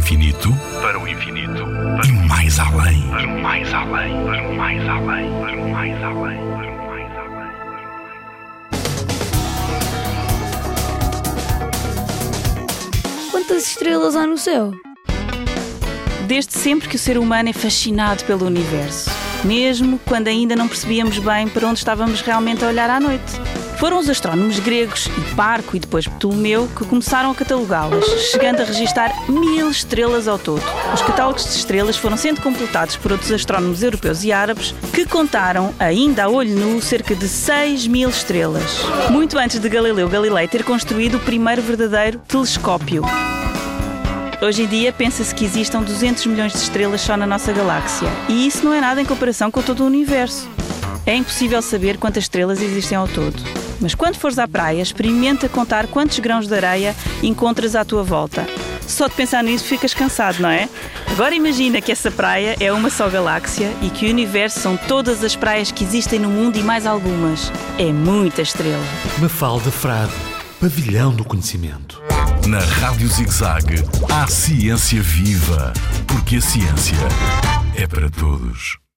infinito, para o infinito, para e mais além, para o mais além, para o mais além, para o mais além, para o mais além. Quantas estrelas há no céu? Desde sempre que o ser humano é fascinado pelo universo, mesmo quando ainda não percebíamos bem para onde estávamos realmente a olhar à noite. Foram os astrónomos gregos, Hiparco e depois Ptolomeu, que começaram a catalogá-las, chegando a registar mil estrelas ao todo. Os catálogos de estrelas foram sendo completados por outros astrónomos europeus e árabes, que contaram, ainda a olho nu, cerca de 6 mil estrelas. Muito antes de Galileu Galilei ter construído o primeiro verdadeiro telescópio. Hoje em dia pensa-se que existam 200 milhões de estrelas só na nossa galáxia. E isso não é nada em comparação com todo o universo. É impossível saber quantas estrelas existem ao todo. Mas quando fores à praia, experimenta contar quantos grãos de areia encontras à tua volta. Só de pensar nisso ficas cansado, não é? Agora imagina que essa praia é uma só galáxia e que o universo são todas as praias que existem no mundo e mais algumas. É muita estrela. Mafalda Frade, pavilhão do conhecimento. Na Rádio ZigZag, há ciência viva, porque a ciência é para todos.